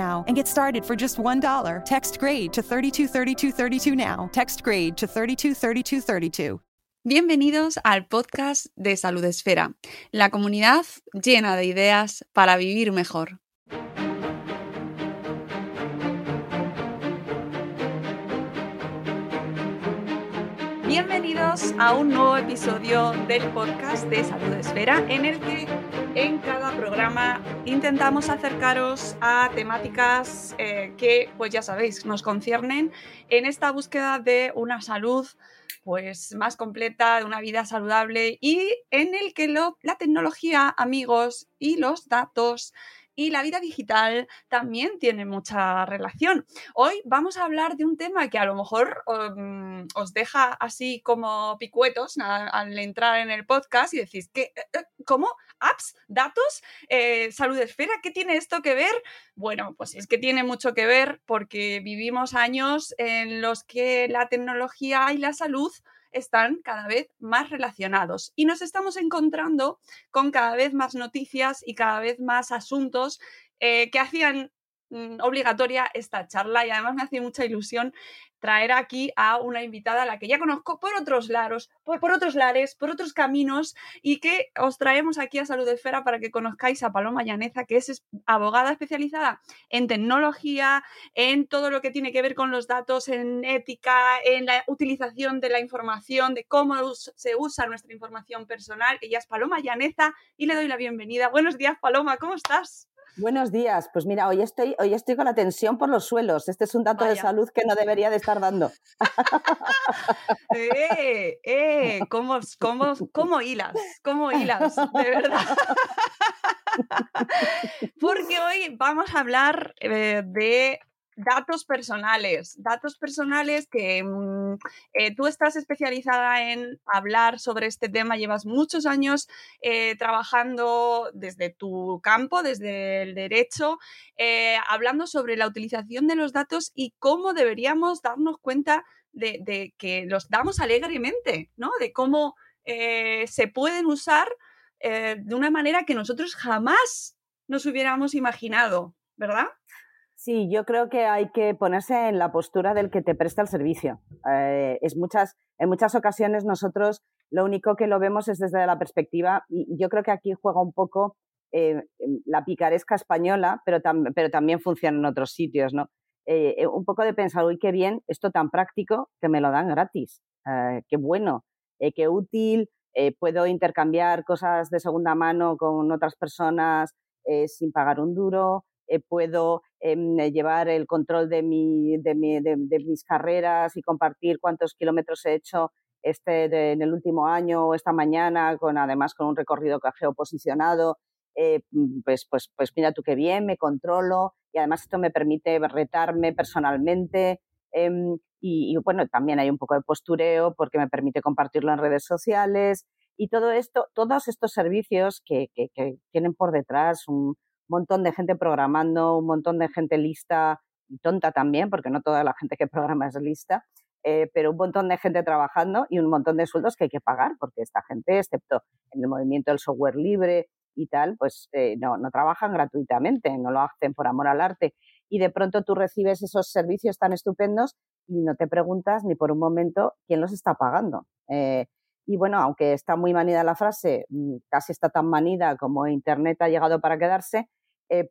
and get started for just $1. Text grade to 323232 now. Text grade to 323232. Bienvenidos al podcast de Salud Esfera, la comunidad llena de ideas para vivir mejor. Bienvenidos a un nuevo episodio del podcast de Salud Esfera, en el que en cada programa intentamos acercaros a temáticas eh, que, pues ya sabéis, nos conciernen en esta búsqueda de una salud pues más completa, de una vida saludable y en el que la tecnología, amigos, y los datos y la vida digital también tiene mucha relación. Hoy vamos a hablar de un tema que a lo mejor um, os deja así como picuetos al entrar en el podcast y decís, ¿qué, eh, eh, ¿cómo? ¿Apps? ¿Datos? Eh, ¿Salud esfera? ¿Qué tiene esto que ver? Bueno, pues es que tiene mucho que ver porque vivimos años en los que la tecnología y la salud están cada vez más relacionados y nos estamos encontrando con cada vez más noticias y cada vez más asuntos eh, que hacían mm, obligatoria esta charla y además me hace mucha ilusión traer aquí a una invitada a la que ya conozco por otros lados, por, otros lares, por otros caminos y que os traemos aquí a Salud Esfera para que conozcáis a Paloma Llaneza, que es abogada especializada en tecnología, en todo lo que tiene que ver con los datos, en ética, en la utilización de la información, de cómo se usa nuestra información personal. Ella es Paloma Llaneza y le doy la bienvenida. Buenos días, Paloma, ¿cómo estás? Buenos días. Pues mira, hoy estoy, hoy estoy con la tensión por los suelos. Este es un dato de salud que no debería de estar dando. ¡Eh! ¡Eh! ¿Cómo, cómo, cómo hilas? ¿Cómo hilas? De verdad. Porque hoy vamos a hablar eh, de datos personales. Datos personales que mm, eh, tú estás especializada en hablar sobre este tema. Llevas muchos años eh, trabajando desde tu campo, desde el derecho, eh, hablando sobre la utilización de los datos y cómo deberíamos darnos cuenta de, de que los damos alegremente, ¿no? De cómo se pueden usar de una manera que nosotros jamás nos hubiéramos imaginado, ¿verdad? Sí, yo creo que hay que ponerse en la postura del que te presta el servicio. Eh, es muchas, en muchas ocasiones nosotros lo único que lo vemos es desde la perspectiva, y yo creo que aquí juega un poco eh, la picaresca española, pero, tam- pero también funciona en otros sitios, ¿no? Eh, un poco de pensar, uy, qué bien, esto tan práctico que me lo dan gratis, qué bueno, qué útil, puedo intercambiar cosas de segunda mano con otras personas sin pagar un duro, eh, puedo em, eh, llevar el control de, mi, de, mi- de- de mis carreras y compartir cuántos kilómetros he hecho este de- en el último año o esta mañana, con además con un recorrido geoposicionado. eh, mm, pues, pues, pues mira tú qué bien, me controlo y además esto me permite retarme personalmente. em, y, y, bueno, también hay un poco de postureo porque me permite compartirlo en redes sociales y todo esto, todos estos servicios que, que- que tienen por detrás un montón de gente programando, un montón de gente lista tonta también, porque no toda la gente que programa es lista, eh, pero un montón de gente trabajando y un montón de sueldos que hay que pagar, porque esta gente, excepto en el movimiento del software libre y tal, pues eh, no, no trabajan gratuitamente, no lo hacen por amor al arte. Y de pronto tú recibes esos servicios tan estupendos y no te preguntas ni por un momento quién los está pagando. Eh, y bueno, aunque está muy manida la frase, mm, casi está tan manida como Internet ha llegado para quedarse,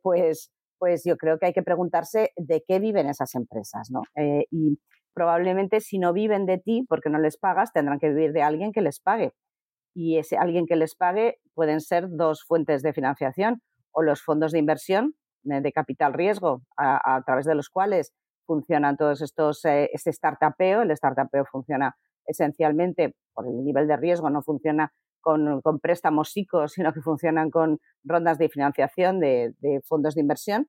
pues, pues yo creo que hay que preguntarse de qué viven esas empresas, ¿no? y probablemente si no viven de ti porque no les pagas, tendrán que vivir de alguien que les pague. Y ese alguien que les pague pueden ser dos fuentes de financiación o los fondos de inversión de capital riesgo a, través de los cuales funcionan todos estos, eh, este startupeo. El startupeo funciona esencialmente por el nivel de riesgo, no funciona con, préstamos psicos, sino que funcionan con rondas de financiación de fondos de inversión.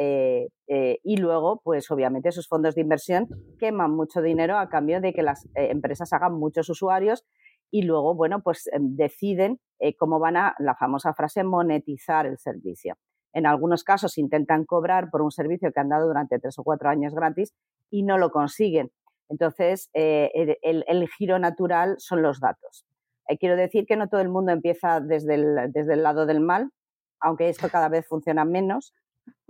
Eh, eh, y luego, pues obviamente esos fondos de inversión queman mucho dinero a cambio de que las eh, empresas hagan muchos usuarios y luego, bueno, pues em, deciden cómo van a, la famosa frase, monetizar el servicio. En algunos casos intentan cobrar por un servicio que han dado durante tres o cuatro años gratis y no lo consiguen. Entonces, el, giro natural son los datos. Quiero decir que no todo el mundo empieza desde el, desde el lado del mal, aunque esto cada vez funciona menos,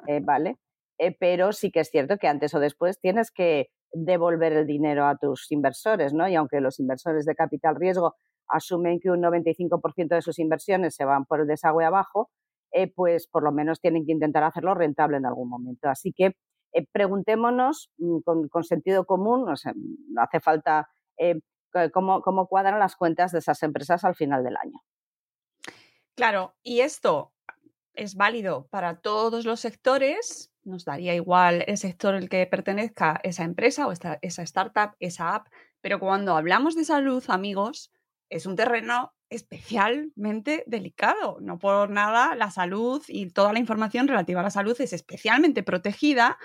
eh, ¿vale? Eh, pero sí que es cierto que antes o después tienes que devolver el dinero a tus inversores, ¿no? Y aunque los inversores de capital riesgo asumen que un 95% de sus inversiones se van por el desagüe abajo, eh, pues por lo menos tienen que intentar hacerlo rentable en algún momento. Así que preguntémonos mm, con, sentido común, no, no hace falta cómo, cómo cuadran las cuentas de esas empresas al final del año. Claro, y esto es válido para todos los sectores, nos daría igual el sector al que pertenezca esa empresa o esa startup, esa app, pero cuando hablamos de salud, amigos, es un terreno especialmente delicado. No por nada la salud y toda la información relativa a la salud es especialmente protegida.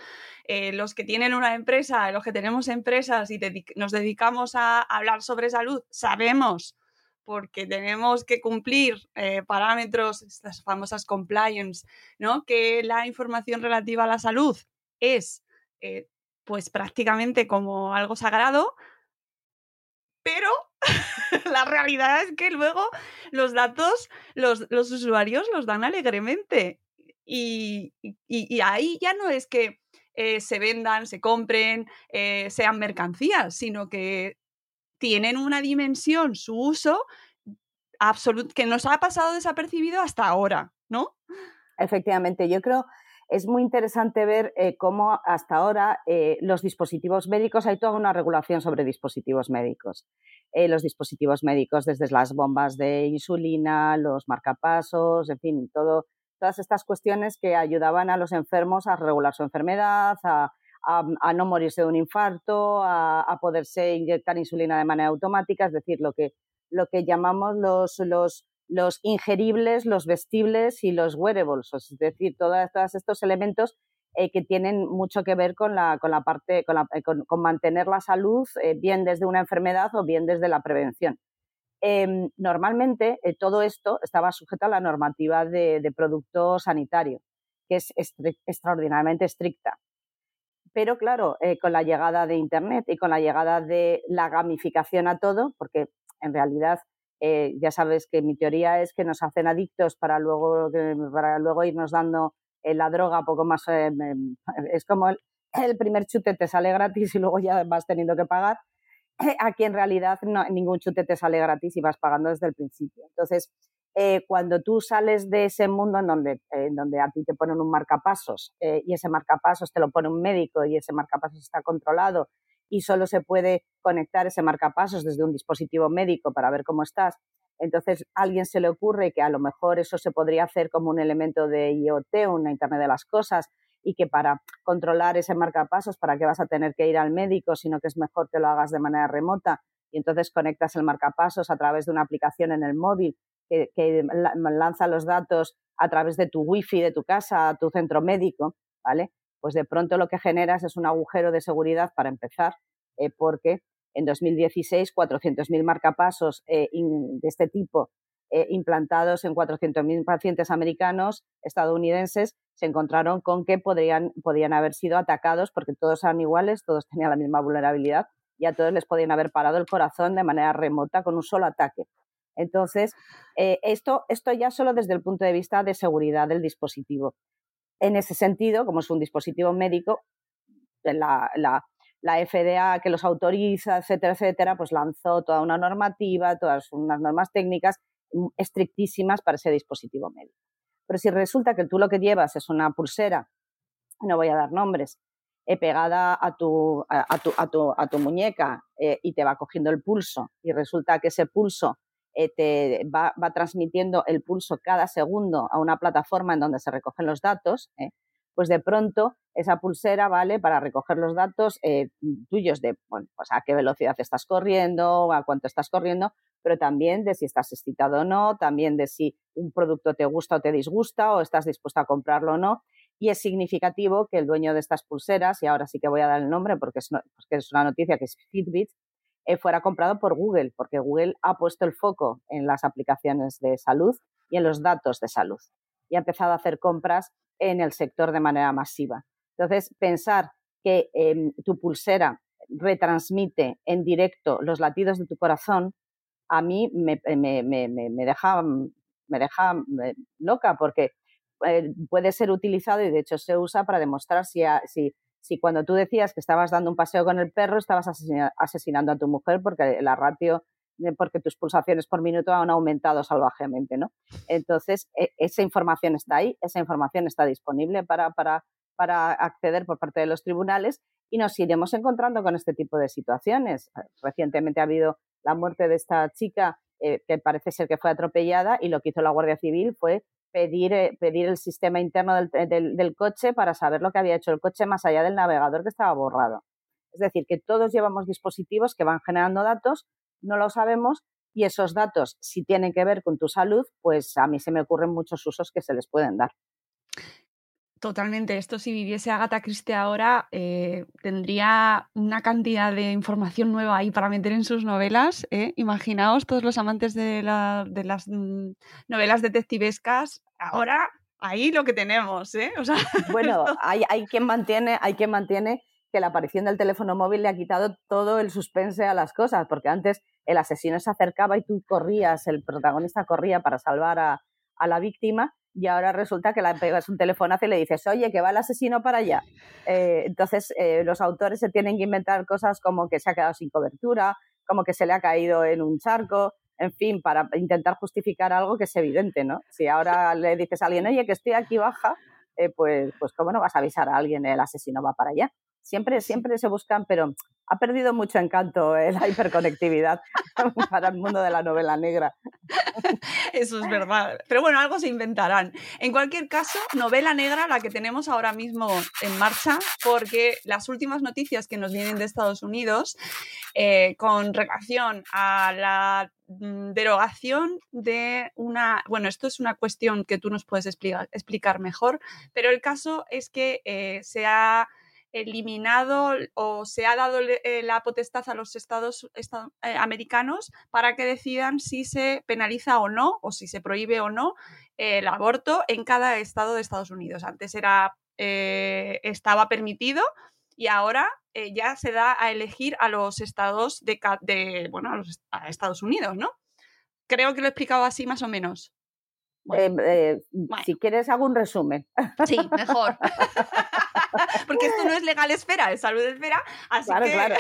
Eh, los que tienen una empresa, los que tenemos empresas y nos dedicamos a hablar sobre salud, sabemos porque tenemos que cumplir eh, parámetros, estas famosas compliance, ¿no? Que la información relativa a la salud es eh, pues prácticamente como algo sagrado, pero la realidad es que luego los datos los, usuarios los dan alegremente. Y, ahí ya no es que eh, se vendan, se compren, sean mercancías, sino que tienen una dimensión, su uso, que nos ha pasado desapercibido hasta ahora, ¿no? Efectivamente, yo creo es muy interesante ver eh, cómo hasta ahora eh, los dispositivos médicos, hay toda una regulación sobre dispositivos médicos. Eh, los dispositivos médicos, desde las bombas de insulina, los marcapasos, en fin, todo, todas estas cuestiones que ayudaban a los enfermos a regular su enfermedad, a, a, no morirse de un infarto, a, poderse inyectar insulina de manera automática, es decir, lo que, lo que llamamos los, los, los ingeribles, los vestibles y los wearables, es decir, todos estos elementos eh, que tienen mucho que ver con la, con la parte, con, eh, con, mantener la salud, eh, bien desde una enfermedad o bien desde la prevención. Em, normalmente todo esto estaba sujeto a la normativa de, de producto sanitario, que es extraordinariamente estricta. Pero claro, con la llegada de Internet y con la llegada de la gamificación a todo, porque en realidad ya sabes que mi teoría es que nos hacen adictos para luego, para luego irnos dando eh, la droga poco más. es como el, primer chute te sale gratis y luego ya vas teniendo que pagar. Aquí en realidad no, ningún chute te sale gratis y vas pagando desde el principio. Entonces, eh, cuando tú sales de ese mundo en donde, donde a ti te ponen un marcapasos eh, y ese marcapasos te lo pone un médico y ese marcapasos está controlado y solo se puede conectar ese marcapasos desde un dispositivo médico para ver cómo estás, entonces a alguien se le ocurre que a lo mejor eso se podría hacer como un elemento de IoT, una Internet de las Cosas, y que para controlar ese marcapasos, para que vas a tener que ir al médico, sino que es mejor que lo hagas de manera remota y entonces conectas el marcapasos a través de una aplicación en el móvil que, lanza los datos a través de tu wifi de tu casa tu centro médico, ¿vale? Pues de pronto lo que generas es un agujero de seguridad para empezar, eh, porque en 2016 400.000 marcapasos eh, de este tipo eh, implantados en 400.000 pacientes americanos, estadounidenses, se encontraron con que podrían, podían haber sido atacados porque todos eran iguales, todos tenían la misma vulnerabilidad, y a todos les podían haber parado el corazón de manera remota con un solo ataque. Entonces, eh, esto, esto ya solo desde el punto de vista de seguridad del dispositivo. En ese sentido, como es un dispositivo médico, la, la, la FDA que los autoriza, etcétera, etcétera, pues lanzó toda una normativa, todas unas normas técnicas mm, estrictísimas para ese dispositivo médico. Pero si resulta que tú lo que llevas es una pulsera, no voy a dar nombres, eh, pegada a tu, a, tu, a, tu, a tu, muñeca eh, y te va cogiendo el pulso y resulta que ese pulso eh, te va, va, transmitiendo el pulso cada segundo a una plataforma en donde se recogen los datos, pues de pronto esa pulsera vale para recoger los datos tuyos de bueno, pues a qué velocidad estás corriendo, a cuánto estás corriendo, pero también de si estás excitado o no, también de si un producto te gusta o te disgusta o estás dispuesto a comprarlo o no. Y es significativo que el dueño de estas pulseras, y ahora sí que voy a dar el nombre porque es, es una noticia que es Fitbit, eh, fuera comprado por Google, porque Google ha puesto el foco en las aplicaciones de salud y en los datos de salud y ha empezado a hacer compras en el sector de manera masiva. Entonces, pensar que em, tu pulsera retransmite en directo los latidos de tu corazón a mí me, me, me, me deja, me deja eh, loca porque eh, puede ser utilizado y de hecho se usa para demostrar si, si, si cuando tú decías que estabas dando un paseo con el perro estabas asesinando a tu mujer porque la ratio porque tus pulsaciones por minuto han aumentado salvajemente, ¿no? Entonces, e, esa información está ahí, esa información está disponible para, para, para acceder por parte de los tribunales y nos iremos encontrando con este tipo de situaciones. Recientemente ha habido la muerte de esta chica eh, que parece ser que fue atropellada y lo que hizo la Guardia Civil fue pedir, eh, pedir el sistema interno del, del, coche para saber lo que había hecho el coche más allá del navegador que estaba borrado. Es decir, que todos llevamos dispositivos que van generando datos, no lo sabemos y esos datos, si tienen que ver con tu salud, pues a mí se me ocurren muchos usos que se les pueden dar. Totalmente. Esto si viviese Agatha Christie ahora, eh, tendría una cantidad de información nueva ahí para meter en sus novelas. ¿eh? Imaginaos todos los amantes de, las mm, novelas detectivescas. Ahora, ahí lo que tenemos. ¿eh? bueno, hay, quien mantiene, hay quien mantiene que la aparición del teléfono móvil le ha quitado todo el suspense a las cosas, porque antes el asesino se acercaba y tú corrías, el protagonista corría para salvar a la víctima y ahora resulta que le pegas un telefonazo y le dices, oye, que va el asesino para allá. Eh, entonces, eh, los autores se tienen que inventar cosas como que se ha quedado sin cobertura, como que se le ha caído en un charco, en fin, para intentar justificar algo que es evidente, ¿no? Si ahora le dices a alguien, oye, que estoy aquí baja, eh, pues, pues cómo no vas a avisar a alguien, el asesino va para allá. Siempre, siempre se buscan, pero ha perdido mucho encanto eh, la hiperconectividad para el mundo de la novela negra. Eso es verdad. Pero bueno, algo se inventarán. En cualquier caso, novela negra la que tenemos ahora mismo en marcha, porque las últimas noticias que nos vienen de Estados Unidos eh, con relación a la mm, derogación de una, bueno, esto es una cuestión que tú nos puedes explicar, explicar mejor, pero el caso es que eh, se ha eliminado o se ha dado eh, la potestad a los estados eh, americanos para que decidan si se penaliza o no, o si se prohíbe o no el aborto en cada estado de Estados Unidos. Antes era, eh, estaba permitido y ahora ya se da a elegir a los estados de, bueno, a, Estados Unidos, ¿no? Creo que lo he explicado así más o menos. Si quieres, hago un resumen. Sí, mejor. porque esto no es legal esfera, es salud esfera, así claro, que... Claro.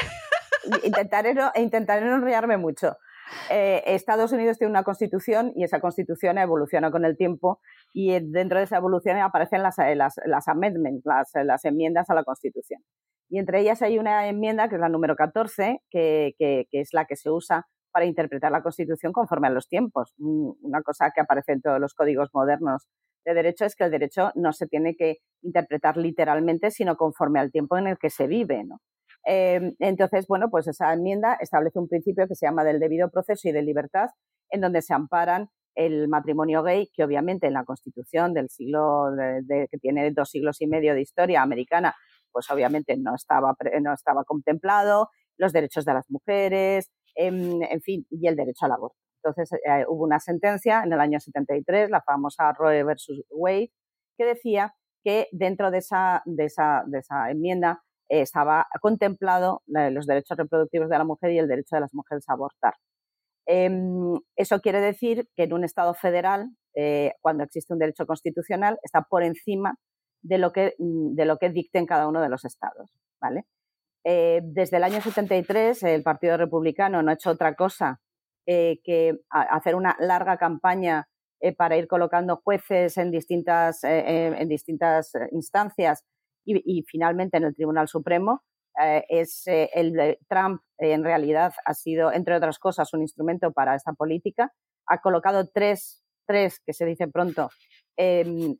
Intentaré no, intentaré no enrollarme mucho. Eh, Estados Unidos tiene una constitución y esa constitución evoluciona con el tiempo y dentro de esa evolución aparecen las, eh, las, las amendments, las, las, enmiendas a la constitución. Y entre ellas hay una enmienda que es la número 14, que, que, que, es la que se usa para interpretar la constitución conforme a los tiempos. Una cosa que aparece en todos los códigos modernos de derecho es que el derecho no se tiene que interpretar literalmente, sino conforme al tiempo en el que se vive, ¿no? Em, entonces, bueno, pues esa enmienda establece un principio que se llama del debido proceso y de libertad, en donde se amparan el matrimonio gay, que obviamente en la Constitución del siglo, que tiene dos siglos y medio de historia americana, pues obviamente no estaba, no estaba contemplado, los derechos de las mujeres, en fin, y el derecho al aborto. Entonces eh, hubo una sentencia en el año 73, la famosa Roe versus Wade, que decía que dentro de esa, enmienda estaba contemplado los derechos reproductivos de la mujer y el derecho de las mujeres a abortar. Em, eso quiere decir que en un Estado federal, eh, cuando existe un derecho constitucional, está por encima de lo que, de lo que dicten cada uno de los estados. ¿vale? Eh, desde el año 73, el Partido Republicano no ha hecho otra cosa eh, que hacer una larga campaña para ir colocando jueces en distintas, en distintas instancias y, y, finalmente en el Tribunal Supremo eh, es eh, el Trump en realidad ha sido, entre otras cosas, un instrumento para esta política. Ha colocado tres, tres que se dice pronto, em,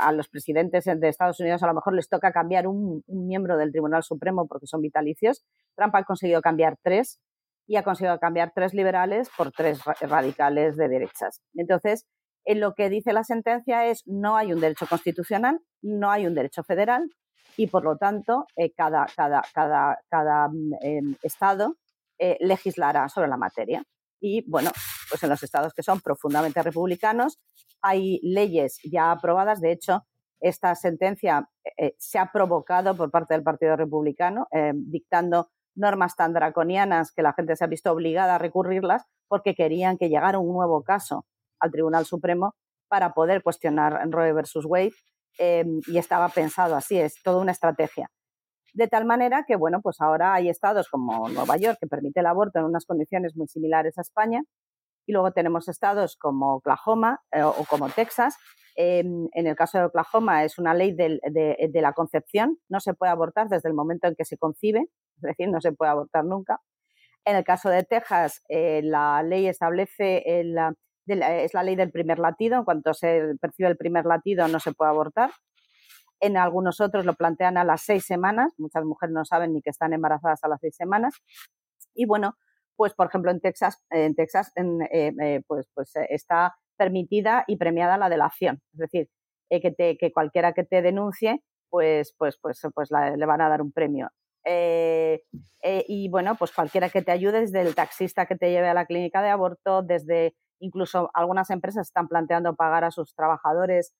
a, los presidentes de Estados Unidos a lo mejor les toca cambiar un, miembro del Tribunal Supremo porque son vitalicios. Trump ha conseguido cambiar tres y ha conseguido cambiar tres liberales por tres radicales de derechas. Entonces, en lo que dice la sentencia es no hay un derecho constitucional, no hay un derecho federal, y por lo tanto eh, cada, cada, cada, cada em, estado eh, legislará sobre la materia. Y bueno, pues en los estados que son profundamente republicanos hay leyes ya aprobadas. De hecho, esta sentencia eh, se ha provocado por parte del Partido Republicano, dictando normas tan draconianas que la gente se ha visto obligada a recurrirlas porque querían que llegara un nuevo caso al Tribunal Supremo para poder cuestionar Roe versus Wade y estaba pensado así, es toda una estrategia. De tal manera que, bueno, pues ahora hay estados como Nueva York que permite el aborto en unas condiciones muy similares a España y luego tenemos estados como Oklahoma eh, o como Texas. Em, en el caso de Oklahoma es una ley de, la concepción, no se puede abortar desde el momento en que se concibe, es decir, no se puede abortar nunca. En el caso de Texas, eh, la ley establece es la ley del primer latido, en cuanto se percibe el primer latido no se puede abortar. En algunos otros lo plantean a las seis semanas, muchas mujeres no saben ni que están embarazadas a las seis semanas. Y bueno, pues por ejemplo en Texas, en Texas eh, eh, pues, pues eh, está permitida y premiada la delación, es decir, que, que cualquiera que te denuncie, pues, pues, pues, pues le van a dar un premio. y bueno, pues cualquiera que te ayude, desde el taxista que te lleve a la clínica de aborto, desde Incluso algunas empresas están planteando pagar a sus trabajadores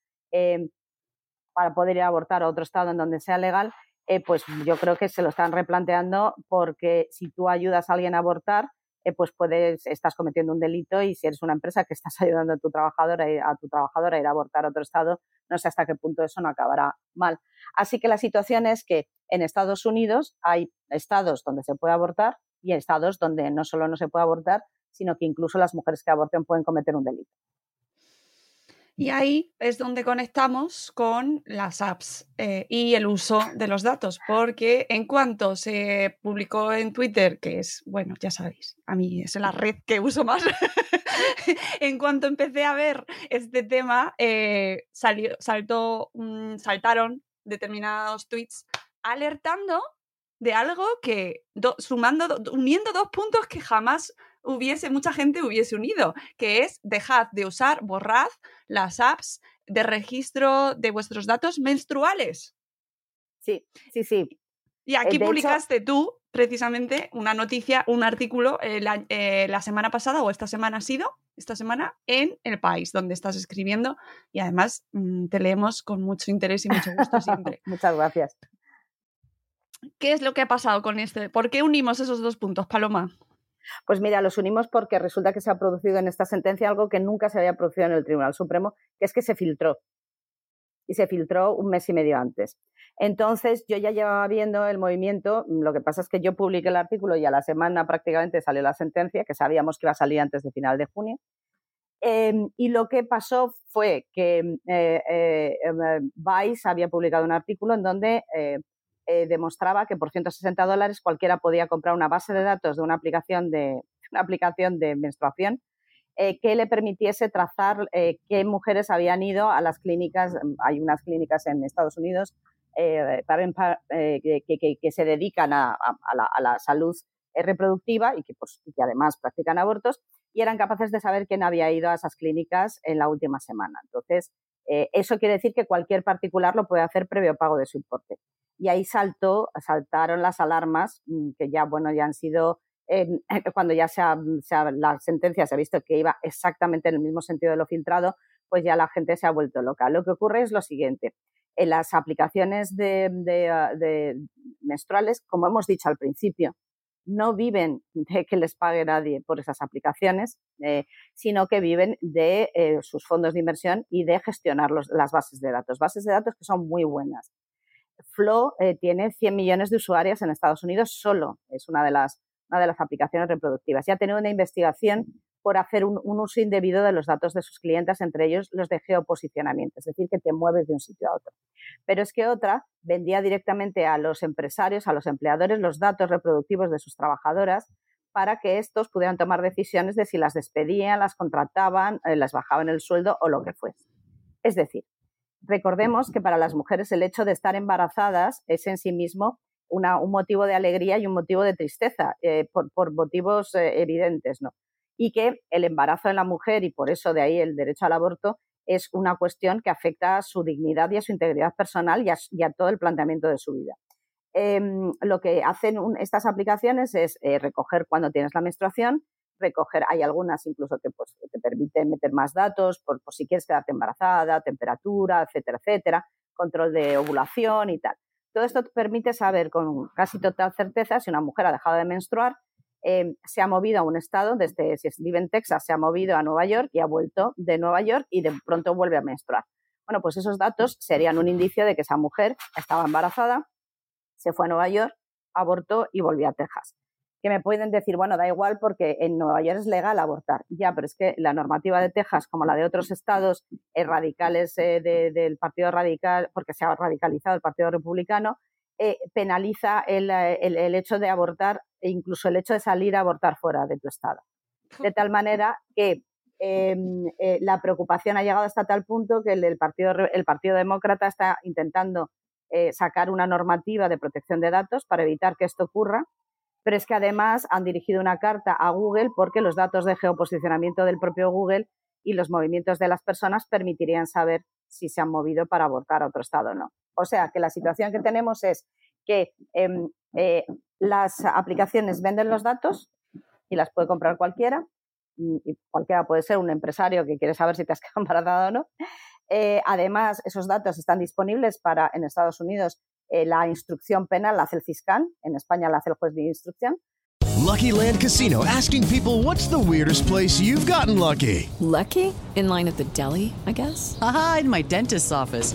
para poder ir a abortar a otro estado en donde sea legal. Eh, pues yo creo que se lo están replanteando porque si tú ayudas a alguien a abortar, eh, pues puedes, estás cometiendo un delito y si eres una empresa que estás ayudando a tu trabajadora a tu trabajadora a ir a abortar a otro estado, no sé hasta qué punto eso no acabará mal. Así que la situación es que en Estados Unidos hay estados donde se puede abortar y estados donde no solo no se puede abortar, sino que incluso las mujeres que aborten pueden cometer un delito. Y ahí es donde conectamos con las apps eh, y el uso de los datos, porque en cuanto se publicó en Twitter, que es, bueno, ya sabéis, a mí es la red que uso más, en cuanto empecé a ver este tema, eh, salió, saltó, saltaron determinados tweets alertando de algo que, sumando, uniendo dos puntos que jamás hubiese, mucha gente hubiese unido, que es dejad de usar, borrad las apps de registro de vuestros datos menstruales. Sí, sí, sí. Y aquí publicaste tú precisamente una noticia, un artículo eh, eh, la, semana pasada o esta semana ha sido, esta semana, en El País, donde estás escribiendo y además mm, te leemos con mucho interés y mucho gusto siempre. Muchas gracias. ¿Qué es lo que ha pasado con este? ¿Por qué unimos esos dos puntos, Paloma? Pues mira, los unimos porque resulta que se ha producido en esta sentencia algo que nunca se había producido en el Tribunal Supremo, que es que se filtró. Y se filtró un mes y medio antes. Entonces, yo ya llevaba viendo el movimiento. Lo que pasa es que yo publiqué el artículo y a la semana prácticamente salió la sentencia, que sabíamos que iba a salir antes de final de junio. Em, y lo que pasó fue que eh, eh, em, Vice había publicado un artículo en donde eh, eh, demostraba que por 160 dólares cualquiera podía comprar una base de datos de una aplicación de, una aplicación de menstruación eh, que le permitiese trazar eh, qué mujeres habían ido a las clínicas. Hay unas clínicas en Estados Unidos que, se dedican a, la, salud reproductiva pues, y que además practican abortos y eran capaces de saber quién había ido a esas clínicas en la última semana. Entonces, eso quiere decir que cualquier particular lo puede hacer previo pago de su importe y ahí saltó, saltaron las alarmas mm, que ya, bueno, ya han sido, cuando ya se la sentencia se ha visto que iba exactamente en el mismo sentido de lo filtrado, pues ya la gente se ha vuelto loca. Lo que ocurre es lo siguiente. en las aplicaciones de, ah, menstruales, como hemos dicho al principio, no viven de que les pague nadie por esas aplicaciones, eh, sino que viven de eh, sus fondos de inversión y de gestionar las bases de datos. Bases de datos que son muy buenas. Flow eh, tiene 100 millones de usuarios en Estados Unidos solo, es una de las, una de las aplicaciones reproductivas. Y ha tenido una investigación por hacer un, uso indebido de los datos de sus clientes, entre ellos los de geoposicionamiento, es decir, que te mueves de un sitio a otro. Pero es que otra vendía directamente a los empresarios, a los empleadores, los datos reproductivos de sus trabajadoras para que estos pudieran tomar decisiones de si las despedían, las contrataban, eh, las bajaban el sueldo o lo que fuese. Es decir, recordemos que para las mujeres el hecho de estar embarazadas es en sí mismo un motivo de alegría y un motivo de tristeza, eh, por, motivos eh, evidentes, ¿no? y que el embarazo en la mujer, y por eso de ahí el derecho al aborto, es una cuestión que afecta a su dignidad y a su integridad personal y a, todo el planteamiento de su vida. Em, lo que hacen estas aplicaciones es eh, recoger cuando tienes la menstruación, recoger, hay algunas incluso que pues, te permiten meter más datos por, si quieres quedarte embarazada, temperatura, etcétera, etcétera, control de ovulación y tal. Todo esto te permite saber con casi total certeza si una mujer ha dejado de menstruar Em, se ha movido a un estado, desde si vive en Texas, se ha movido a Nueva York y ha vuelto de Nueva York y de pronto vuelve a menstruar. Bueno, pues esos datos serían un indicio de que esa mujer estaba embarazada, se fue a Nueva York, abortó y volvió a Texas. Que me pueden decir, bueno, da igual porque en Nueva York es legal abortar. Ya, pero es que la normativa de Texas, como la de otros estados eh, radicales eh, del Partido Radical, porque se ha radicalizado el Partido Republicano, eh, penaliza el, hecho de abortar e incluso el hecho de salir a abortar fuera de tu estado. De tal manera que em, la preocupación ha llegado hasta tal punto que el, partido, el partido Demócrata está intentando sacar una normativa de protección de datos para evitar que esto ocurra, pero es que además han dirigido una carta a Google porque los datos de geoposicionamiento del propio Google y los movimientos de las personas permitirían saber si se han movido para abortar a otro estado o no. O sea que la situación que tenemos es que em, eh, las aplicaciones venden los datos y las puede comprar cualquiera, y cualquiera puede ser un empresario que quiere saber si te has quedado embarazada o no. Eh, además, esos datos están disponibles para en Estados Unidos eh, la instrucción penal la hace el fiscal, en España la hace el juez de instrucción. Lucky Land Casino asking people what's the weirdest place you've gotten lucky. Lucky? In line at the deli, I guess. Aha, in my dentist's office.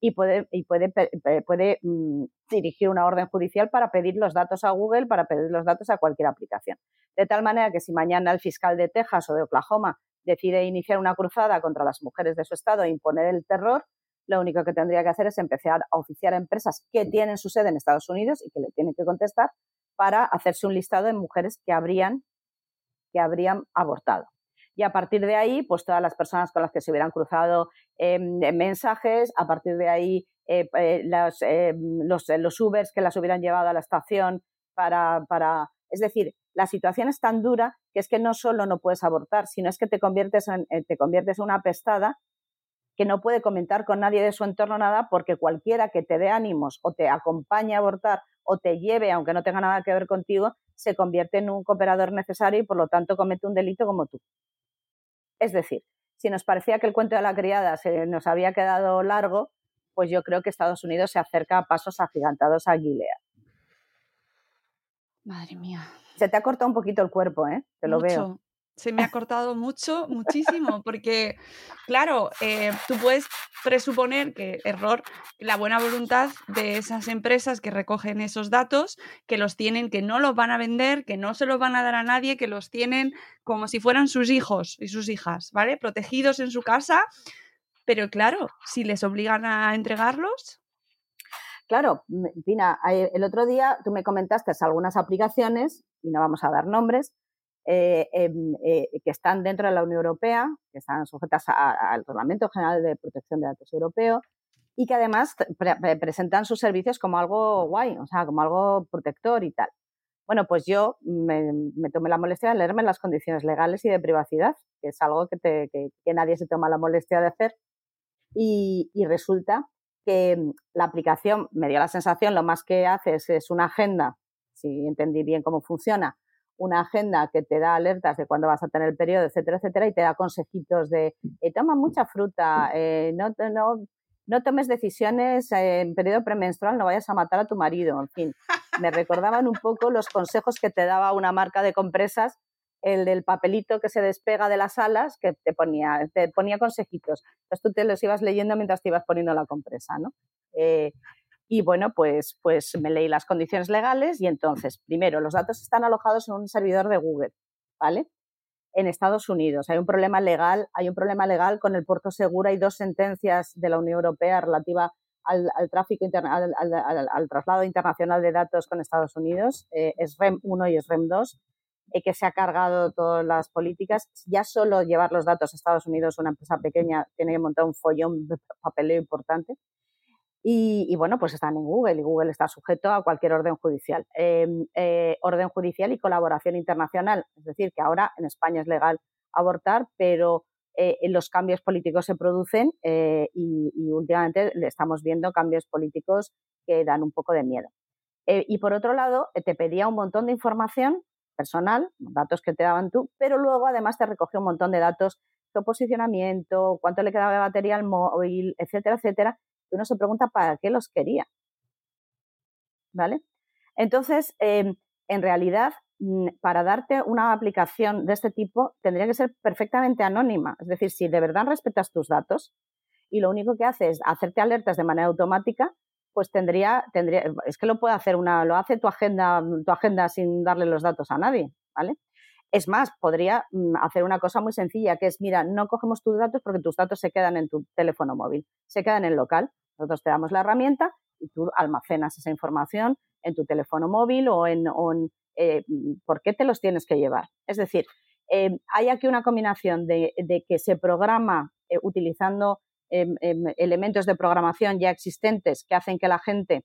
Y puede, y puede, puede mmm, dirigir una orden judicial para pedir los datos a Google, para pedir los datos a cualquier aplicación. De tal manera que si mañana el fiscal de Texas o de Oklahoma decide iniciar una cruzada contra las mujeres de su estado e imponer el terror, lo único que tendría que hacer es empezar a oficiar a empresas que tienen su sede en Estados Unidos y que le tienen que contestar para hacerse un listado de mujeres que habrían, que habrían abortado. Y a partir de ahí, pues todas las personas con las que se hubieran cruzado em, mensajes, a partir de ahí eh, eh, em, los, los, Ubers que las hubieran llevado a la estación para, para es decir, la situación es tan dura que es que no solo no puedes abortar, sino es que te conviertes en, eh, te conviertes en una pestada que no puede comentar con nadie de su entorno nada porque cualquiera que te dé ánimos o te acompañe a abortar o te lleve, aunque no tenga nada que ver contigo, se convierte en un cooperador necesario y por lo tanto comete un delito como tú. Es decir, si nos parecía que el cuento de la criada se nos había quedado largo, pues yo creo que Estados Unidos se acerca a pasos agigantados a Gilead. Madre mía. Se te ha cortado un poquito el cuerpo, ¿eh? Te lo veo. Se me ha cortado mucho, muchísimo, porque, claro, eh, tú puedes presuponer que error, la buena voluntad de esas empresas que recogen esos datos, que los tienen, que no los van a vender, que no se los van a dar a nadie, que los tienen como si fueran sus hijos y sus hijas, ¿vale? Protegidos en su casa, pero claro, si les obligan a entregarlos, Claro, Pina, el otro día tú me comentaste algunas aplicaciones, y no vamos a dar nombres, eh, em, eh, que están dentro de la Unión Europea, que están sujetas al Reglamento General de Protección de Datos Europeo, y que además presentan sus servicios como algo guay, o sea, como algo protector y tal. Bueno, pues yo me, tomé la molestia de leerme las condiciones legales y de privacidad, que es algo que, que, nadie se toma la molestia de hacer. Y, resulta que mm, la aplicación me dio la sensación, lo más que hace es, una agenda, si entendí bien cómo funciona, una agenda que te da alertas de cuándo vas a tener el periodo, etcétera, etcétera, y te da consejitos de eh, toma mucha fruta, eh, no, no, no tomes decisiones en periodo premenstrual, no vayas a matar a tu marido, en fin. Me recordaban un poco los consejos que te daba una marca de compresas, el del papelito que se despega de las alas, que te ponía, te ponía consejitos. Entonces tú te los ibas leyendo mientras te ibas poniendo la compresa, ¿no? Eh, y bueno, pues, pues me leí las condiciones legales y entonces, primero, los datos están alojados en un servidor de Google, ¿vale? en Estados Unidos. Hay un problema legal, hay un problema legal con el puerto seguro. Hay dos sentencias de la Unión Europea relativa al, tráfico al, traslado internacional de datos con Estados Unidos. Eh, es REM 1 y es REM 2 eh, que se ha cargado todas las políticas. Ya solo llevar los datos a Estados Unidos, una empresa pequeña, tiene que montar un follón de papeleo importante. Y, bueno, pues están en Google y Google está sujeto a cualquier orden judicial. Em, eh, orden judicial y colaboración internacional. Es decir, que ahora en España es legal abortar, pero eh, los cambios políticos se producen eh, y, y, últimamente estamos viendo cambios políticos que dan un poco de miedo. y por otro lado, te pedía un montón de información personal, datos que te daban tú, pero luego además te recogió un montón de datos, su posicionamiento, cuánto le quedaba de batería al móvil, etcétera, etcétera, uno se pregunta para qué los quería. ¿Vale? Entonces, em, en realidad, mm, para darte una aplicación de este tipo, tendría que ser perfectamente anónima. Es decir, si de verdad respetas tus datos y lo único que hace es hacerte alertas de manera automática, pues tendría, tendría, es que lo puede hacer una, lo hace tu agenda, tu agenda sin darle los datos a nadie, ¿vale? Es más, podría mm, hacer una cosa muy sencilla, que es, mira, no cogemos tus datos porque tus datos se quedan en tu teléfono móvil, se quedan en el local. Nosotros te damos la herramienta y tú almacenas esa información en tu teléfono móvil o en, eh, por qué te los tienes que llevar. Es decir, eh, hay aquí una combinación de, que se programa eh, utilizando em, em, elementos de programación ya existentes que hacen que la gente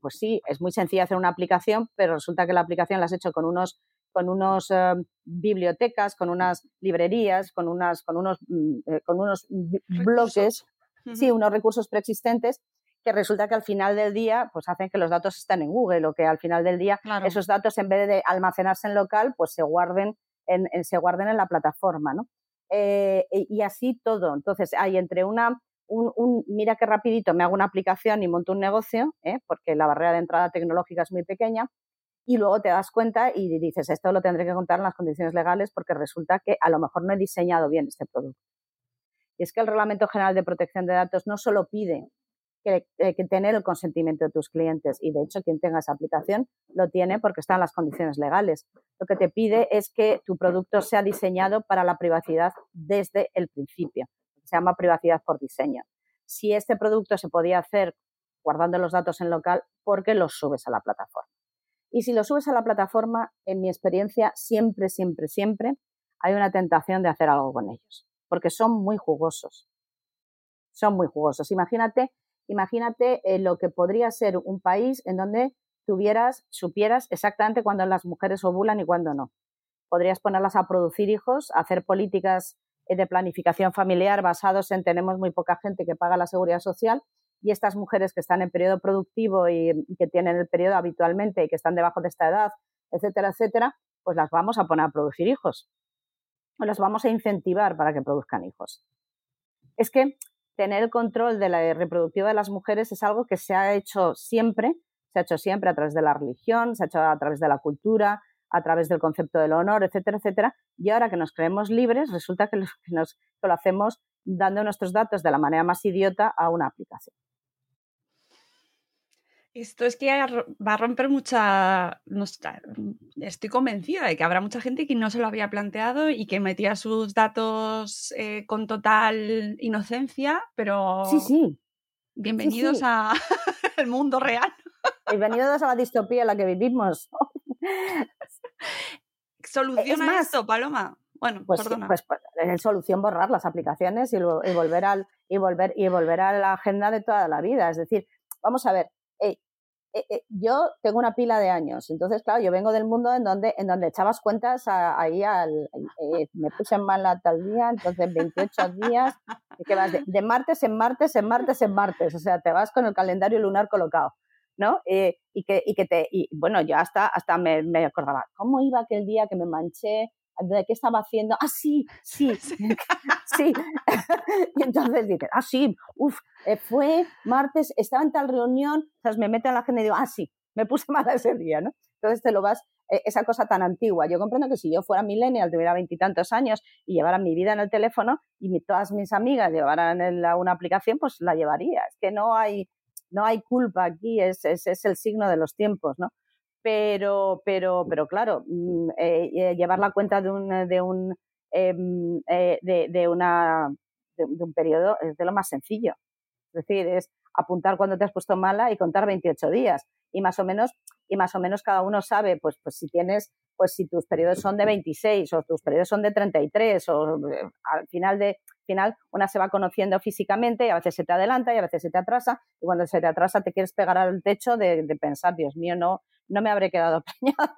pues sí, es muy sencillo hacer una aplicación, pero resulta que la aplicación la has hecho con unos con unas eh, bibliotecas, con unas librerías, con, unas, con unos, mm, eh, con unos bloques, sí, unos recursos preexistentes que resulta que al final del día pues hacen que los datos estén en Google o que al final del día esos datos en vez de almacenarse en local pues se guarden en, se guarden en la plataforma, ¿no? Eh, y así todo. Entonces hay entre una un, un, mira qué rapidito me hago una aplicación y monto un negocio, porque la barrera de entrada tecnológica es muy pequeña, y luego te das cuenta y dices, esto lo tendré que contar en las condiciones legales porque resulta que a lo mejor no he diseñado bien este producto. Y es que el Reglamento General de Protección de Datos no solo pide que, eh, que, tener el consentimiento de tus clientes y de hecho quien tenga esa aplicación lo tiene porque está en las condiciones legales. Lo que te pide es que tu producto sea diseñado para la privacidad desde el principio. Se llama privacidad por diseño. Si este producto se podía hacer guardando los datos en local, ¿por qué los subes a la plataforma? Y si lo subes a la plataforma, en mi experiencia, siempre, siempre, siempre hay una tentación de hacer algo con ellos, porque son muy jugosos. Son muy jugosos. Imagínate, imagínate eh, lo que podría ser un país en donde tuvieras, supieras exactamente cuándo las mujeres ovulan y cuándo no. Podrías ponerlas a producir hijos, hacer políticas eh, de planificación familiar basados en tenemos muy poca gente que paga la seguridad social y estas mujeres que están en periodo productivo y, que tienen el periodo habitualmente y que están debajo de esta edad, etcétera, etcétera, pues las vamos a poner a producir hijos o las vamos a incentivar para que produzcan hijos. Es que tener el control de la reproductiva de las mujeres es algo que se ha hecho siempre, se ha hecho siempre a través de la religión, se ha hecho a través de la cultura, a través del concepto del honor, etcétera, etcétera. Y ahora que nos creemos libres, resulta que, nos, que lo hacemos dando nuestros datos de la manera más idiota a una aplicación. Esto es que va a romper mucha... estoy convencida de que habrá mucha gente que no se lo había planteado y que metía sus datos eh, con total inocencia, pero... Sí, sí. Bienvenidos al mundo real. Bienvenidos a la distopía en la que vivimos. ¿Soluciona esto, Paloma? Bueno, pues, perdona. pues, pues es solución borrar las aplicaciones y, volver al, y, volver, y volver a la agenda de toda la vida. Es decir, vamos a ver, eh, eh, yo tengo una pila de años, entonces, claro, yo vengo del mundo en donde, en donde echabas cuentas ahí al, eh, me puse mala tal día, entonces 28 días, que vas de, martes en martes, en martes, en martes, o sea, te vas con el calendario lunar colocado, ¿no? y, que, y que te, y bueno, yo hasta, hasta me, me acordaba, ¿cómo iba aquel día que me manché? ¿De qué estaba haciendo? Ah, sí, sí, sí. y entonces dices, ah, sí, uff, eh, fue martes, estaba en tal reunión, sea, me mete a la agenda y digo, ah, sí, me puse mala ese día, ¿no? Entonces te lo vas, eh, esa cosa tan antigua. Yo comprendo que si yo fuera millennial, tuviera veintitantos años y llevara mi vida en el teléfono y todas mis amigas llevaran una aplicación, pues la llevaría. Es que no hay, no hay culpa aquí, es, es, es el signo de los tiempos, ¿no? Pero, pero, pero claro, mm, eh, eh, llevar la cuenta de un, de un, em, eh, de, una, de, un periodo es de lo más sencillo. Es decir, es apuntar cuando te has puesto mala y contar 28 días. Y más o menos, y más o menos cada uno sabe, pues, pues si tienes, pues si tus periodos son de 26 o tus periodos son de 33 o al final de, final una se va conociendo físicamente y a veces se te adelanta y a veces se te atrasa y cuando se te atrasa te quieres pegar al techo de, de pensar, Dios mío, no, no me habré quedado preñada.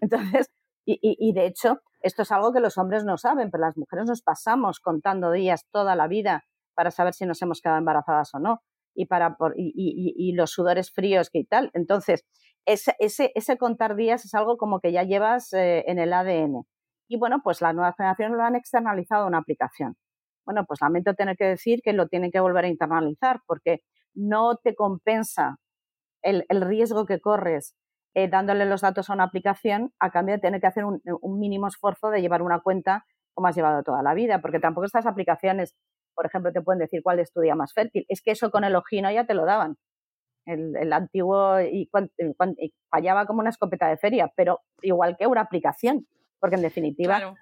Entonces, y, y, de hecho, esto es algo que los hombres no saben, pero las mujeres nos pasamos contando días toda la vida para saber si nos hemos quedado embarazadas o no. Y, para, por, y, y, los sudores fríos que y tal. Entonces, ese, ese, ese, contar días es algo como que ya llevas eh, en el ADN. Y bueno, pues las nuevas generaciones lo han externalizado a una aplicación. Bueno, pues lamento tener que decir que lo tienen que volver a internalizar porque no te compensa el, riesgo que corres eh, dándole los datos a una aplicación a cambio de tener que hacer un, mínimo esfuerzo de llevar una cuenta como has llevado toda la vida, porque tampoco estas aplicaciones, por ejemplo, te pueden decir cuál es tu día más fértil. Es que eso con el ojino ya te lo daban. El, antiguo y, fallaba como una escopeta de feria, pero igual que una aplicación, porque en definitiva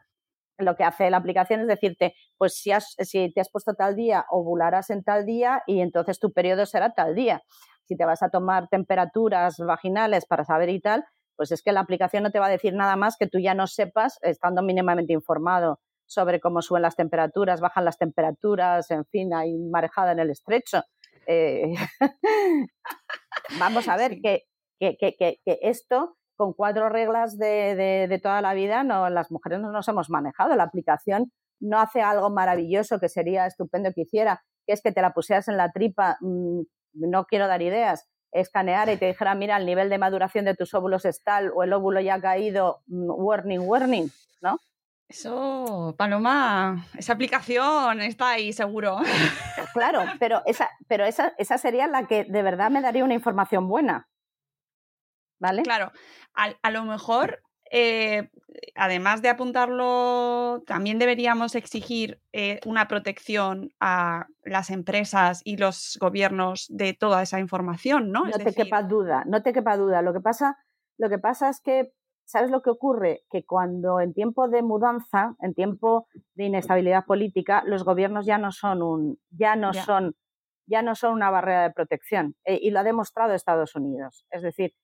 lo que hace la aplicación es decirte, pues si, si te has puesto tal día, ovularás en tal día y entonces tu periodo será tal día si te vas a tomar temperaturas vaginales para saber y tal, pues es que la aplicación no te va a decir nada más que tú ya no sepas, estando mínimamente informado sobre cómo suben las temperaturas, bajan las temperaturas, en fin, hay marejada en el estrecho. Eh, vamos a ver que, que, que, esto, con cuatro reglas de, de, toda la vida, no, las mujeres no nos hemos manejado. La aplicación no hace algo maravilloso que sería estupendo que hiciera, que es que te la pusieras en la tripa mm, no quiero dar ideas, escanear y te dijera, mira, el nivel de maduración de tus óvulos es tal o el óvulo ya ha caído, mm, warning, warning, ¿no? Eso, Paloma, esa aplicación está ahí seguro. Claro, pero esa, pero esa, esa sería la que de verdad me daría una información buena. ¿Vale? Claro, a lo mejor eh, además de apuntarlo, también deberíamos exigir eh, una protección a las empresas y los gobiernos de toda esa información, ¿no? No te quepa duda, no te quepa duda. Lo que pasa, lo que pasa es que, ¿sabes lo que ocurre? Que cuando en tiempo de mudanza, en tiempo de inestabilidad política, los gobiernos ya no son un, ya no son, ya no son una barrera de protección. Eh, y lo ha demostrado Estados Unidos. Es decir,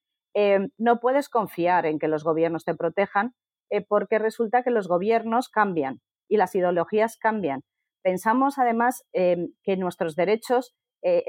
Em, no puedes confiar en que los gobiernos te protejan eh, porque resulta que los gobiernos cambian y las ideologías cambian. Pensamos además em, que nuestros derechos eh,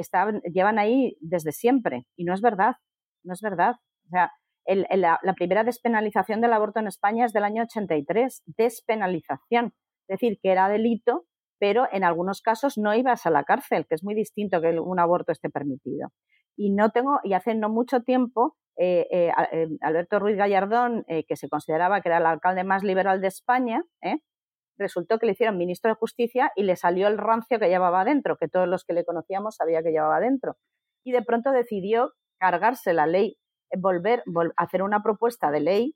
llevan ahí desde siempre y no es verdad, no es verdad. O sea, la, la, primera despenalización del aborto en España es del año 83, despenalización, es decir, que era delito, pero en algunos casos no ibas a la cárcel, que es muy distinto que un aborto esté permitido. Y no tengo, y hace no mucho tiempo eh, eh, eh, Alberto Ruiz Gallardón, que se consideraba que era el alcalde más liberal de España, resultó que le hicieron ministro de Justicia y le salió el rancio que llevaba adentro, que todos los que le conocíamos sabía que llevaba adentro. Y de pronto decidió cargarse la ley, volver, a hacer una propuesta de ley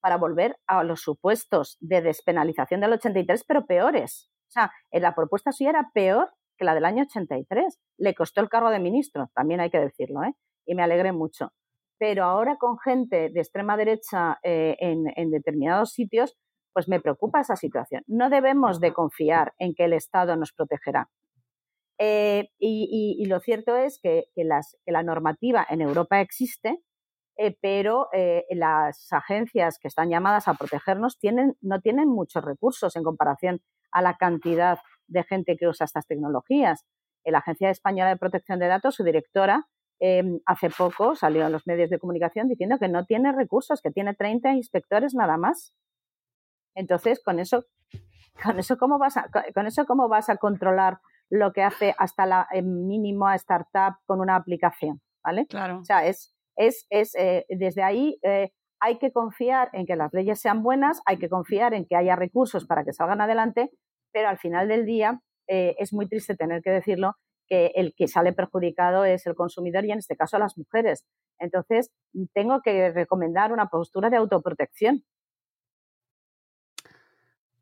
para volver a los supuestos de despenalización del 83, pero peores. O sea, la propuesta suya era peor que la del año 83. Le costó el cargo de ministro, también hay que decirlo, ¿eh? Y me alegré mucho. Pero ahora con gente de extrema derecha eh, en, determinados sitios, pues me preocupa esa situación. No debemos de confiar en que el Estado nos protegerá. Eh, y, lo cierto es que, la normativa en Europa existe, eh, pero las agencias que están llamadas a protegernos tienen, no tienen muchos recursos en comparación a la cantidad de gente que usa estas tecnologías. La Agencia Española de Protección de Datos, su directora, em, hace poco salió en los medios de comunicación diciendo que no tiene recursos, que tiene 30 inspectores nada más. Entonces, con eso, con eso cómo vas a, con eso cómo vas a controlar lo que hace hasta la mínima startup con una aplicación, ¿vale? Claro. O sea, es, es, es eh, desde ahí eh, hay que confiar en que las leyes sean buenas, hay que confiar en que haya recursos para que salgan adelante, pero al final del día eh, es muy triste tener que decirlo que el que sale perjudicado es el consumidor y en este caso las mujeres. Entonces, tengo que recomendar una postura de autoprotección.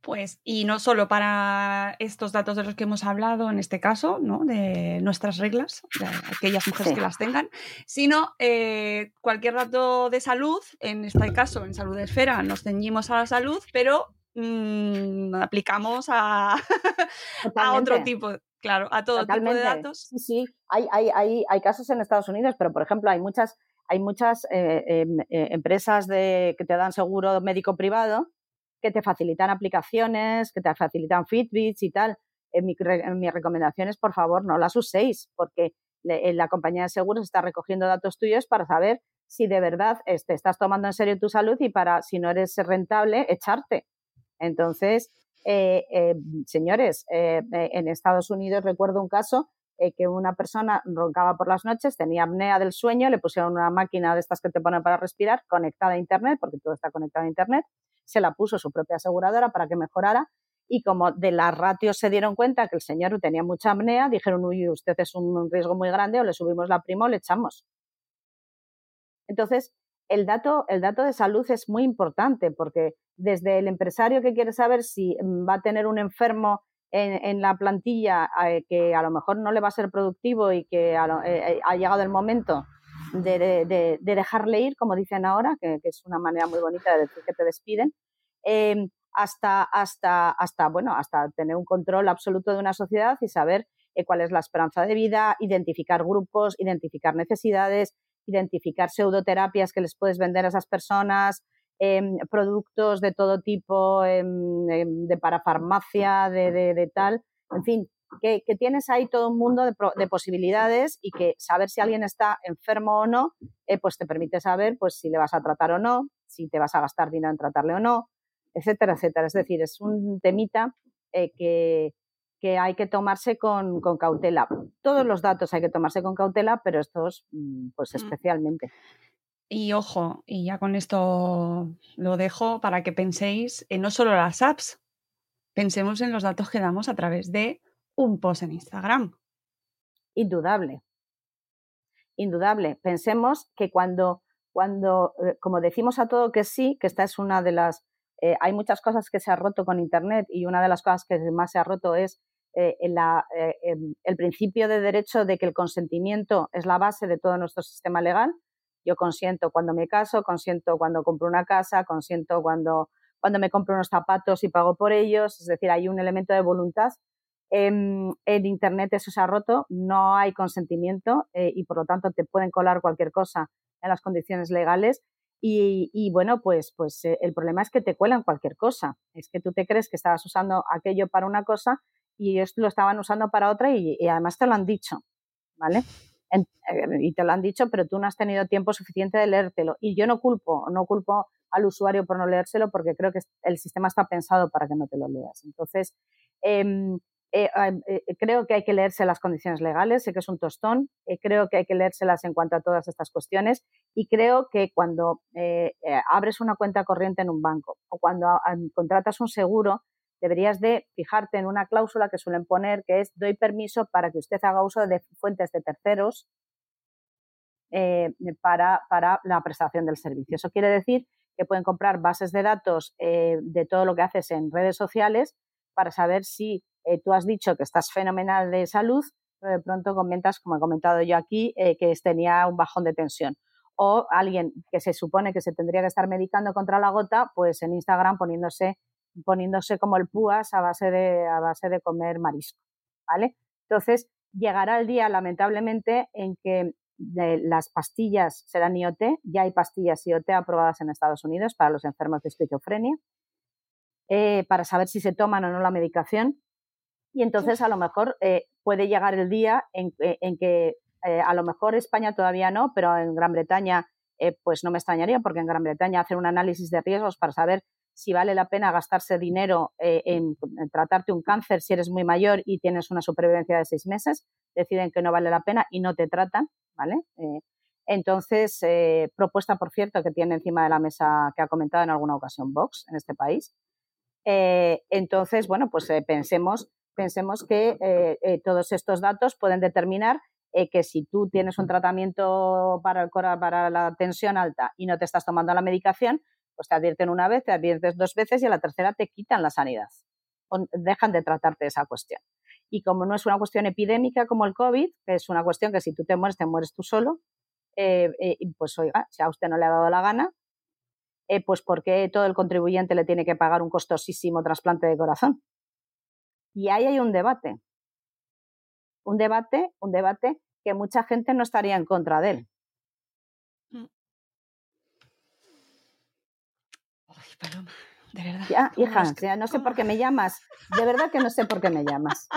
Pues, y no solo para estos datos de los que hemos hablado en este caso, ¿no? de nuestras reglas, de aquellas mujeres que las tengan, sino eh, cualquier dato de salud, en este caso en salud de esfera nos ceñimos a la salud, pero mmm, aplicamos a, a, otro tipo, claro, a todo Totalmente. tipo de datos. Sí, sí, hay, hay, hay, hay, casos en Estados Unidos, pero por ejemplo hay muchas, hay muchas eh, eh, empresas de, que te dan seguro médico privado que te facilitan aplicaciones, que te facilitan Fitbits y tal. En, mi, en mis recomendaciones, por favor, no las uséis, porque le, la compañía de seguros está recogiendo datos tuyos para saber si de verdad te este, estás tomando en serio tu salud y para, si no eres rentable, echarte. Entonces, eh, eh, señores, eh, en Estados Unidos recuerdo un caso que una persona roncaba por las noches, tenía apnea del sueño, le pusieron una máquina de estas que te ponen para respirar conectada a Internet, porque todo está conectado a Internet, se la puso su propia aseguradora para que mejorara y como de las ratios se dieron cuenta que el señor tenía mucha apnea, dijeron, uy, usted es un riesgo muy grande, o le subimos la prima o le echamos. Entonces, el dato, el dato de salud es muy importante porque desde el empresario que quiere saber si va a tener un enfermo en, en la plantilla eh, que a lo mejor no le va a ser productivo y que lo, eh, ha llegado el momento de, de, de, dejarle ir, como dicen ahora, que, es una manera muy bonita de decir que te despiden, eh, hasta, hasta, hasta, bueno, hasta tener un control absoluto de una sociedad y saber eh, cuál es la esperanza de vida, identificar grupos, identificar necesidades, identificar pseudoterapias que les puedes vender a esas personas, eh, productos de todo tipo, de parafarmacia, de, de, de tal, en fin, que, que, tienes ahí todo un mundo de, de, posibilidades y que saber si alguien está enfermo o no, eh, pues te permite saber pues si le vas a tratar o no, si te vas a gastar dinero en tratarle o no, etcétera, etcétera. Es decir, es un temita eh, que, que, hay que tomarse con, con, cautela. Todos los datos hay que tomarse con cautela, pero estos, mm, pues especialmente. Y ojo, y ya con esto lo dejo para que penséis en no solo las apps, pensemos en los datos que damos a través de un post en Instagram. Indudable. Indudable. Pensemos que cuando, cuando eh, como decimos a todo que sí, que esta es una de las... Eh, hay muchas cosas que se ha roto con Internet y una de las cosas que más se ha roto es eh, la, eh, el principio de derecho de que el consentimiento es la base de todo nuestro sistema legal. Yo consiento cuando me caso, consiento cuando compro una casa, consiento cuando, cuando me compro unos zapatos y pago por ellos. Es decir, hay un elemento de voluntad en, en, Internet eso se ha roto, no hay consentimiento eh, y por lo tanto te pueden colar cualquier cosa en las condiciones legales. Y, y bueno, pues, pues eh, el problema es que te cuelan cualquier cosa. Es que tú te crees que estabas usando aquello para una cosa y ellos lo estaban usando para otra y, además te lo han dicho, ¿vale? Eh, y te lo han dicho, pero tú no has tenido tiempo suficiente de leértelo. Y yo no culpo, no culpo al usuario por no leérselo porque creo que el sistema está pensado para que no te lo leas. Entonces, eh, eh, eh, creo que hay que leerse las condiciones legales, sé que es un tostón, creo que hay que leérselas en cuanto a todas estas cuestiones y creo que cuando abres una cuenta corriente en un banco o cuando a, a, contratas un seguro, deberías de fijarte en una cláusula que suelen poner que es doy permiso para que usted haga uso de fuentes de terceros para, para, la prestación del servicio. Eso quiere decir que pueden comprar bases de datos de todo lo que haces en redes sociales para saber si eh, tú has dicho que estás fenomenal de salud, pero de pronto comentas, como he comentado yo aquí, eh, que tenía un bajón de tensión. O alguien que se supone que se tendría que estar medicando contra la gota, pues en Instagram poniéndose, poniéndose como el púas a base de, a base de comer marisco. ¿Vale? Entonces, llegará el día, lamentablemente, en que de las pastillas serán IoT, ya hay pastillas IoT aprobadas en Estados Unidos para los enfermos de esquizofrenia, eh, para saber si se toman o no la medicación, y entonces a lo mejor eh, puede llegar el día en, eh, que Eh, a lo mejor España todavía no, pero en Gran Bretaña eh, pues no me extrañaría porque en Gran Bretaña hacen un análisis de riesgos para saber si vale la pena gastarse dinero eh, en, tratarte un cáncer si eres muy mayor y tienes una supervivencia de seis meses, deciden que no vale la pena y no te tratan, ¿vale? entonces, propuesta, por cierto, que tiene encima de la mesa que ha comentado en alguna ocasión Vox en este país. entonces, bueno, pues pensemos, pensemos que todos estos datos pueden determinar eh, que si tú tienes un tratamiento para, el, para la tensión alta y no te estás tomando la medicación, pues te advierten una vez, te adviertes dos veces y a la tercera te quitan la sanidad. Dejan de tratarte esa cuestión. Y como no es una cuestión epidémica como el COVID, que es una cuestión que si tú te mueres, te mueres tú solo, eh, eh, pues oiga, si a usted no le ha dado la gana, pues ¿por qué todo el contribuyente le tiene que pagar un costosísimo trasplante de corazón? Y ahí hay un debate. Un debate, un debate que mucha gente no estaría en contra de él. Ay, Paloma, de verdad. Ya, hija, no sé por qué me llamas. De verdad que no sé por qué me llamas.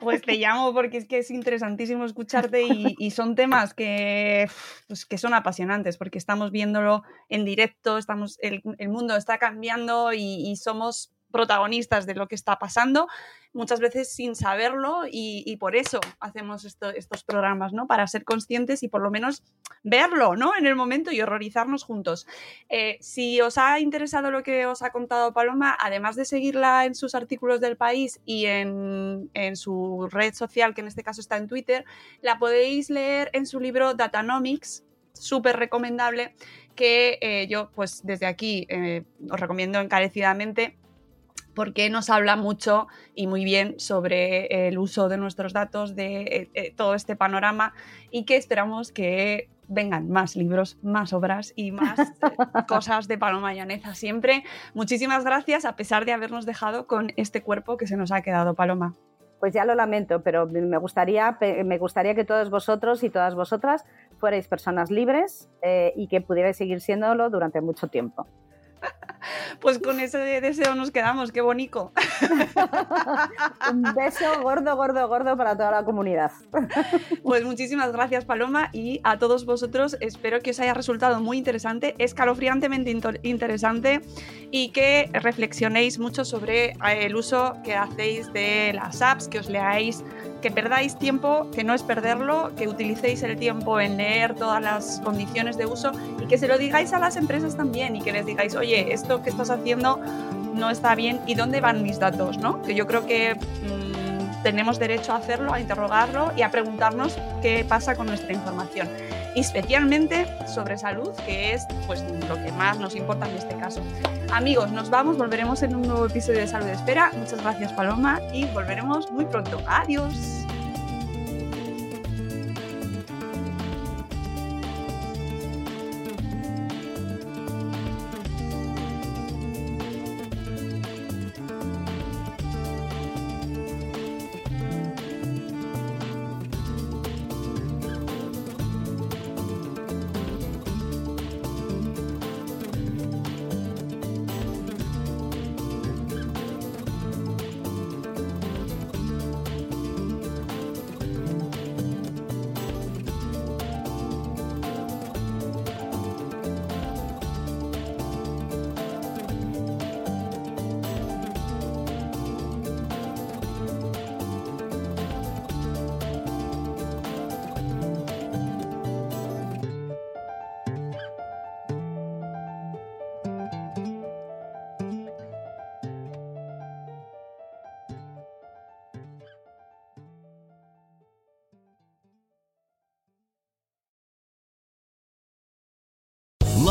Pues te llamo porque es que es interesantísimo escucharte y, son temas que, pues, que son apasionantes porque estamos viéndolo en directo, estamos, el, mundo está cambiando y somos protagonistas de lo que está pasando, muchas veces sin saberlo y, por eso hacemos estos programas, ¿no? Para ser conscientes y por lo menos verlo, ¿no? En el momento y horrorizarnos juntos. Eh, si os ha interesado lo que os ha contado Paloma, además de seguirla en sus artículos del país y en, su red social, que en este caso está en Twitter, la podéis leer en su libro Datanomics, súper recomendable, que eh, yo pues desde aquí eh, os recomiendo encarecidamente porque nos habla mucho y muy bien sobre el uso de nuestros datos, de eh, eh, todo este panorama y que esperamos que vengan más libros, más obras y más eh, cosas de Paloma Llaneza siempre. Muchísimas gracias a pesar de habernos dejado con este cuerpo que se nos ha quedado, Paloma. Pues ya lo lamento, pero me gustaría, me gustaría que todos vosotros y todas vosotras fuerais personas libres y que pudierais seguir siéndolo durante mucho tiempo. Pues con ese deseo nos quedamos, qué bonito. Un beso gordo, gordo, gordo para toda la comunidad. Pues muchísimas gracias Paloma y a todos vosotros espero que os haya resultado muy interesante, escalofriantemente interesante y que reflexionéis mucho sobre eh, el uso que hacéis de las apps, que os leáis que perdáis tiempo, que no es perderlo, que utilicéis el tiempo en leer todas las condiciones de uso y que se lo digáis a las empresas también y que les digáis, oye, esto que estás haciendo no está bien y dónde van mis datos, ¿no? Que yo creo que mm, tenemos derecho a hacerlo, a interrogarlo y a preguntarnos qué pasa con nuestra información especialmente sobre salud, que es pues, lo que más nos importa en este caso. Amigos, nos vamos, volveremos en un nuevo episodio de Salud Espera. Muchas gracias Paloma y volveremos muy pronto. Adiós.